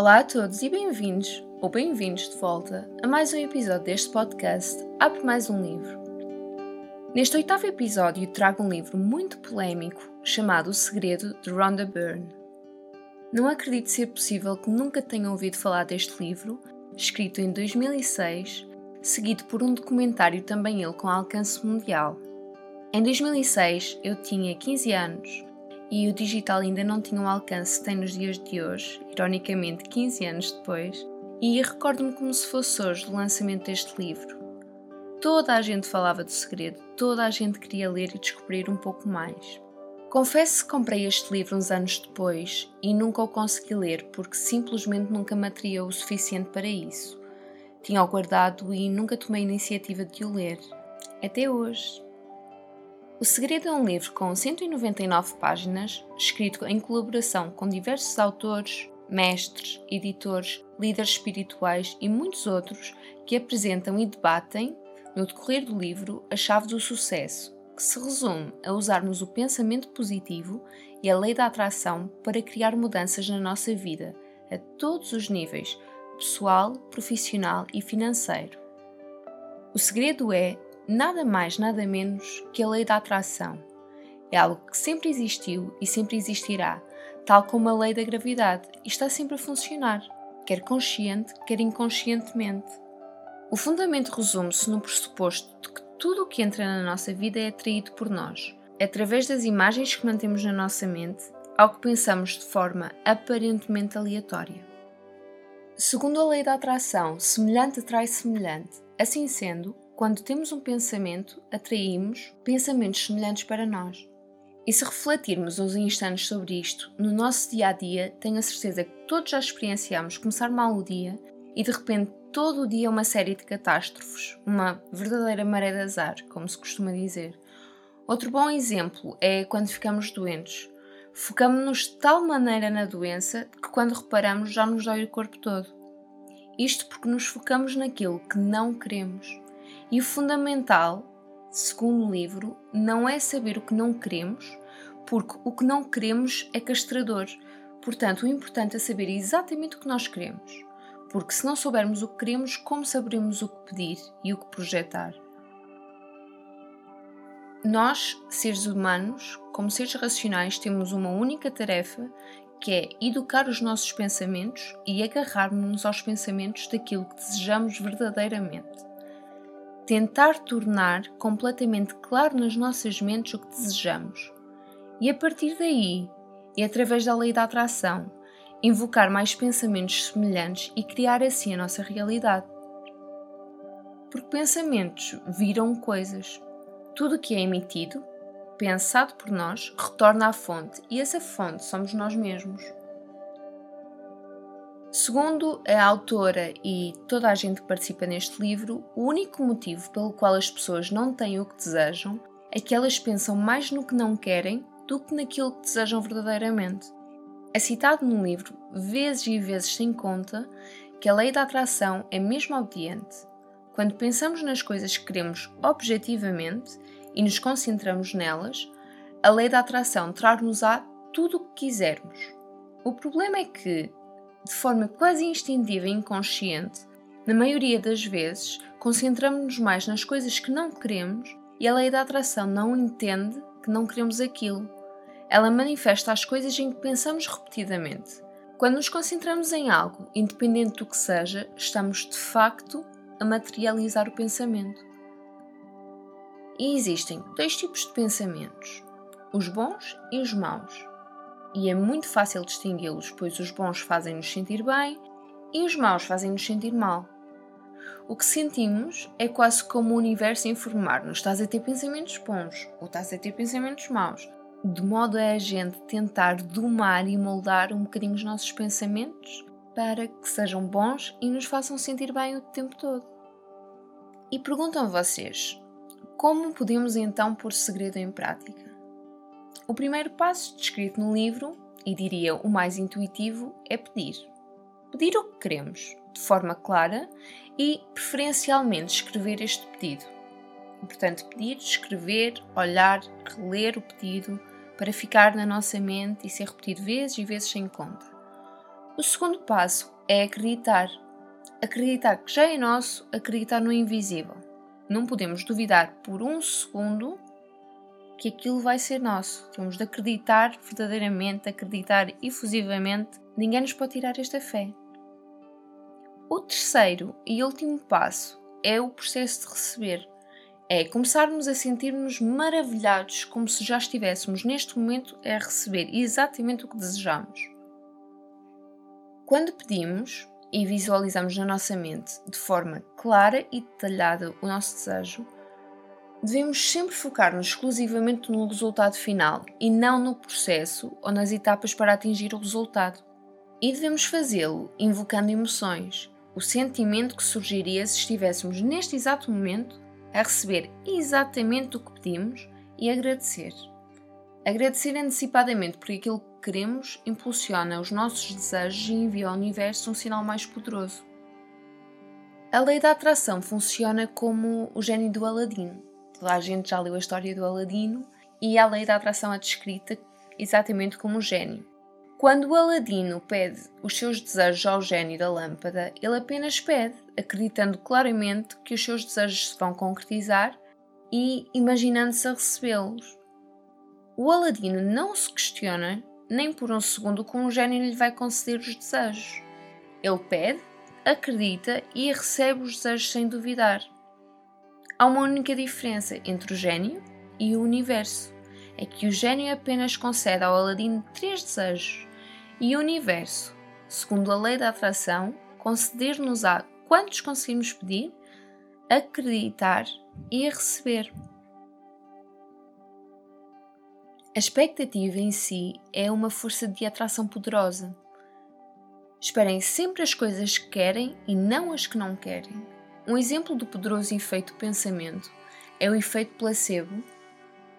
Olá a todos e bem-vindos, ou bem-vindos de volta, a mais um episódio deste podcast Abre Mais um Livro. Neste oitavo episódio trago um livro muito polémico chamado O Segredo de Rhonda Byrne. Não acredito ser possível que nunca tenham ouvido falar deste livro, escrito em 2006, seguido por um documentário também ele com alcance mundial. Em 2006 eu tinha 15 anos e o digital ainda não tinha um alcance que tem nos dias de hoje, ironicamente 15 anos depois, e recordo-me como se fosse hoje o lançamento deste livro. Toda a gente falava do segredo, toda a gente queria ler e descobrir um pouco mais. Confesso que comprei este livro uns anos depois e nunca o consegui ler porque simplesmente nunca me atraía o suficiente para isso. Tinha-o guardado e nunca tomei a iniciativa de o ler. Até hoje. O Segredo é um livro com 199 páginas, escrito em colaboração com diversos autores, mestres, editores, líderes espirituais e muitos outros que apresentam e debatem, no decorrer do livro, a chave do sucesso, que se resume a usarmos o pensamento positivo e a lei da atração para criar mudanças na nossa vida, a todos os níveis pessoal, profissional e financeiro. O segredo é nada mais, nada menos que a lei da atração. É algo que sempre existiu e sempre existirá, tal como a lei da gravidade, e está sempre a funcionar, quer consciente, quer inconscientemente. O fundamento resume-se no pressuposto de que tudo o que entra na nossa vida é atraído por nós, através das imagens que mantemos na nossa mente, ao que pensamos de forma aparentemente aleatória. Segundo a lei da atração, semelhante atrai semelhante. Assim sendo, quando temos um pensamento, atraímos pensamentos semelhantes para nós. E se refletirmos uns instantes sobre isto, no nosso dia a dia, tenho a certeza que todos já experienciamos começar mal o dia e de repente todo o dia uma série de catástrofes, uma verdadeira maré de azar, como se costuma dizer. Outro bom exemplo é quando ficamos doentes. Focamos-nos de tal maneira na doença que quando reparamos já nos dói o corpo todo. Isto porque nos focamos naquilo que não queremos. E o fundamental, segundo o livro, não é saber o que não queremos, porque o que não queremos é castrador. Portanto, o importante é saber exatamente o que nós queremos. Porque se não soubermos o que queremos, como saberemos o que pedir e o que projetar? Nós, seres humanos, como seres racionais, temos uma única tarefa que é educar os nossos pensamentos e agarrarmos-nos aos pensamentos daquilo que desejamos verdadeiramente tentar tornar completamente claro nas nossas mentes o que desejamos. E a partir daí, e através da lei da atração, invocar mais pensamentos semelhantes e criar assim a nossa realidade. Porque pensamentos viram coisas. Tudo o que é emitido, pensado por nós, retorna à fonte, e essa fonte somos nós mesmos. Segundo a autora e toda a gente que participa neste livro, o único motivo pelo qual as pessoas não têm o que desejam é que elas pensam mais no que não querem do que naquilo que desejam verdadeiramente. É citado no livro, vezes e vezes sem conta, que a lei da atração é mesmo obediente. Quando pensamos nas coisas que queremos objetivamente e nos concentramos nelas, a lei da atração traz-nos-á tudo o que quisermos. O problema é que, de forma quase instintiva e inconsciente, na maioria das vezes, concentramos-nos mais nas coisas que não queremos e a lei da atração não entende que não queremos aquilo. Ela manifesta as coisas em que pensamos repetidamente. Quando nos concentramos em algo, independente do que seja, estamos de facto a materializar o pensamento. E existem dois tipos de pensamentos: os bons e os maus e é muito fácil distingui-los, pois os bons fazem-nos sentir bem e os maus fazem-nos sentir mal. O que sentimos é quase como o universo informar-nos: estás a ter pensamentos bons ou estás a ter pensamentos maus, de modo a a gente tentar domar e moldar um bocadinho os nossos pensamentos para que sejam bons e nos façam sentir bem o tempo todo. E perguntam vocês: como podemos então pôr segredo em prática? O primeiro passo descrito no livro, e diria o mais intuitivo, é pedir. Pedir o que queremos, de forma clara e preferencialmente escrever este pedido. Portanto, pedir, escrever, olhar, reler o pedido para ficar na nossa mente e ser repetido vezes e vezes sem conta. O segundo passo é acreditar. Acreditar que já é nosso, acreditar no invisível. Não podemos duvidar por um segundo que aquilo vai ser nosso. Temos de acreditar verdadeiramente, acreditar efusivamente. Ninguém nos pode tirar esta fé. O terceiro e último passo é o processo de receber. É começarmos a sentir-nos maravilhados, como se já estivéssemos neste momento a receber exatamente o que desejamos. Quando pedimos e visualizamos na nossa mente de forma clara e detalhada o nosso desejo, devemos sempre focar-nos exclusivamente no resultado final e não no processo ou nas etapas para atingir o resultado. E devemos fazê-lo invocando emoções, o sentimento que surgiria se estivéssemos neste exato momento a receber exatamente o que pedimos e agradecer. Agradecer antecipadamente por aquilo que queremos impulsiona os nossos desejos e envia ao universo um sinal mais poderoso. A lei da atração funciona como o gênio do Aladino Toda a gente já leu a história do Aladino e a lei da atração é descrita exatamente como um gênio. Quando o Aladino pede os seus desejos ao gênio da lâmpada, ele apenas pede, acreditando claramente que os seus desejos se vão concretizar e imaginando-se a recebê-los. O Aladino não se questiona nem por um segundo como o gênio lhe vai conceder os desejos. Ele pede, acredita e recebe os desejos sem duvidar. Há uma única diferença entre o gênio e o universo: é que o gênio apenas concede ao Aladino três desejos e o universo, segundo a lei da atração, conceder-nos-á quantos conseguimos pedir, acreditar e receber. A expectativa em si é uma força de atração poderosa. Esperem sempre as coisas que querem e não as que não querem. Um exemplo do poderoso efeito pensamento é o efeito placebo,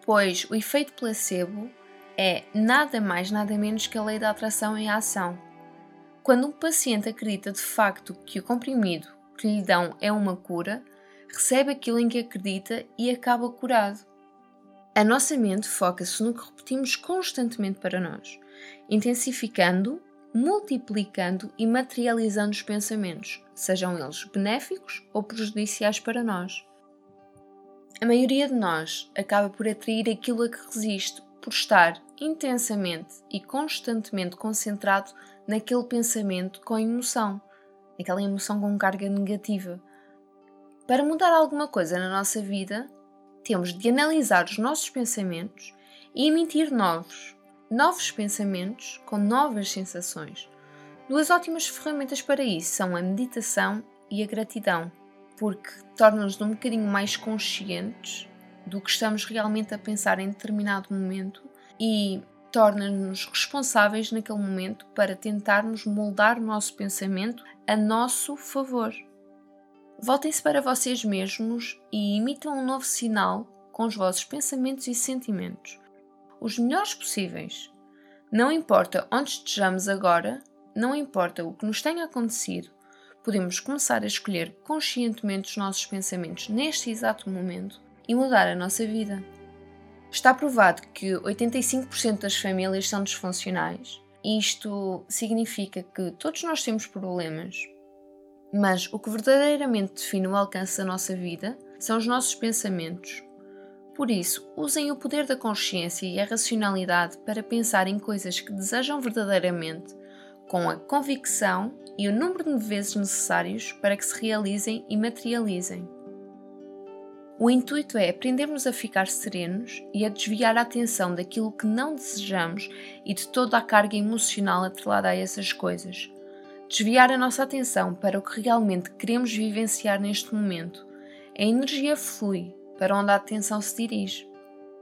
pois o efeito placebo é nada mais nada menos que a lei da atração em ação. Quando um paciente acredita de facto que o comprimido que lhe dão é uma cura, recebe aquilo em que acredita e acaba curado. A nossa mente foca-se no que repetimos constantemente para nós, intensificando multiplicando e materializando os pensamentos, sejam eles benéficos ou prejudiciais para nós. A maioria de nós acaba por atrair aquilo a que resiste, por estar intensamente e constantemente concentrado naquele pensamento com emoção, aquela emoção com carga negativa. Para mudar alguma coisa na nossa vida, temos de analisar os nossos pensamentos e emitir novos, novos pensamentos com novas sensações. Duas ótimas ferramentas para isso são a meditação e a gratidão, porque tornam-nos um bocadinho mais conscientes do que estamos realmente a pensar em determinado momento e torna-nos responsáveis naquele momento para tentarmos moldar o nosso pensamento a nosso favor. Voltem-se para vocês mesmos e imitam um novo sinal com os vossos pensamentos e sentimentos os melhores possíveis. Não importa onde estejamos agora, não importa o que nos tenha acontecido, podemos começar a escolher conscientemente os nossos pensamentos neste exato momento e mudar a nossa vida. Está provado que 85% das famílias são disfuncionais. Isto significa que todos nós temos problemas, mas o que verdadeiramente define o alcance da nossa vida são os nossos pensamentos, por isso, usem o poder da consciência e a racionalidade para pensar em coisas que desejam verdadeiramente, com a convicção e o número de vezes necessários para que se realizem e materializem. O intuito é aprendermos a ficar serenos e a desviar a atenção daquilo que não desejamos e de toda a carga emocional atrelada a essas coisas. Desviar a nossa atenção para o que realmente queremos vivenciar neste momento. A energia flui para onde a atenção se dirige.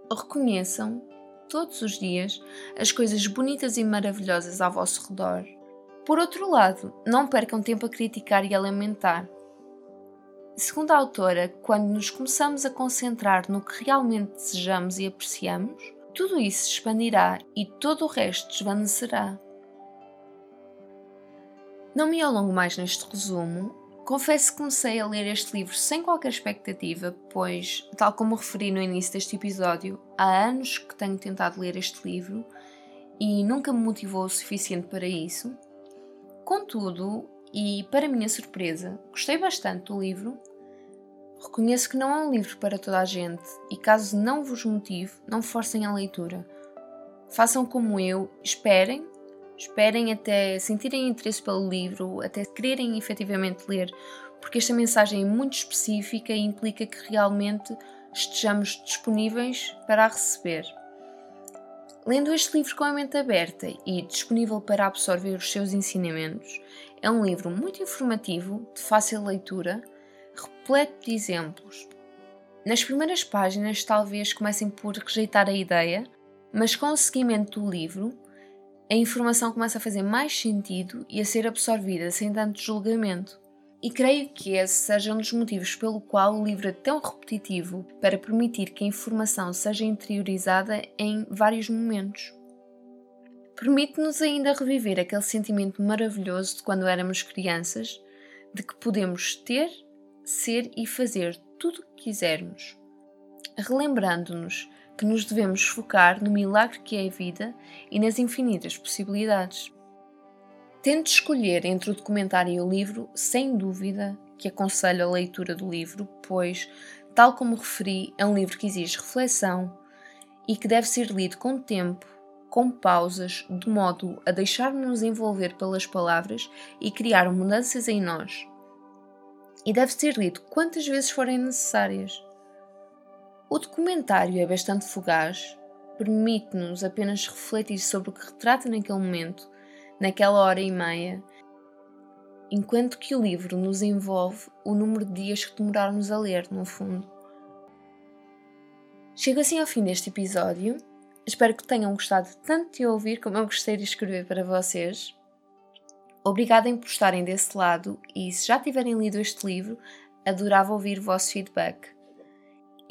Reconheçam, todos os dias, as coisas bonitas e maravilhosas ao vosso redor. Por outro lado, não percam tempo a criticar e a lamentar. Segundo a autora, quando nos começamos a concentrar no que realmente desejamos e apreciamos, tudo isso se expandirá e todo o resto desvanecerá. Não me alongo mais neste resumo, Confesso que comecei a ler este livro sem qualquer expectativa, pois, tal como referi no início deste episódio, há anos que tenho tentado ler este livro e nunca me motivou o suficiente para isso. Contudo, e para minha surpresa, gostei bastante do livro. Reconheço que não é um livro para toda a gente e, caso não vos motive, não forcem a leitura. Façam como eu, esperem, esperem até sentirem interesse pelo livro, até quererem efetivamente ler, porque esta mensagem é muito específica e implica que realmente estejamos disponíveis para a receber. Lendo este livro com a mente aberta e disponível para absorver os seus ensinamentos, é um livro muito informativo, de fácil leitura, repleto de exemplos. Nas primeiras páginas, talvez comecem por rejeitar a ideia, mas com o seguimento do livro, a informação começa a fazer mais sentido e a ser absorvida sem tanto julgamento. E creio que esse seja um dos motivos pelo qual o livro é tão repetitivo para permitir que a informação seja interiorizada em vários momentos. Permite-nos ainda reviver aquele sentimento maravilhoso de quando éramos crianças, de que podemos ter, ser e fazer tudo o que quisermos, relembrando-nos que nos devemos focar no milagre que é a vida e nas infinitas possibilidades. Tente escolher entre o documentário e o livro, sem dúvida que aconselho a leitura do livro, pois, tal como referi, é um livro que exige reflexão e que deve ser lido com tempo, com pausas, de modo a deixar-nos envolver pelas palavras e criar mudanças em nós. E deve ser lido quantas vezes forem necessárias. O documentário é bastante fugaz, permite-nos apenas refletir sobre o que retrata naquele momento naquela hora e meia, enquanto que o livro nos envolve o número de dias que demorarmos a ler, no fundo. Chego assim ao fim deste episódio. Espero que tenham gostado tanto de ouvir como eu gostei de escrever para vocês. Obrigada por estarem desse lado e se já tiverem lido este livro, adorava ouvir o vosso feedback.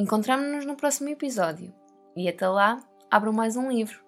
Encontramos-nos no próximo episódio e até lá, abram mais um livro.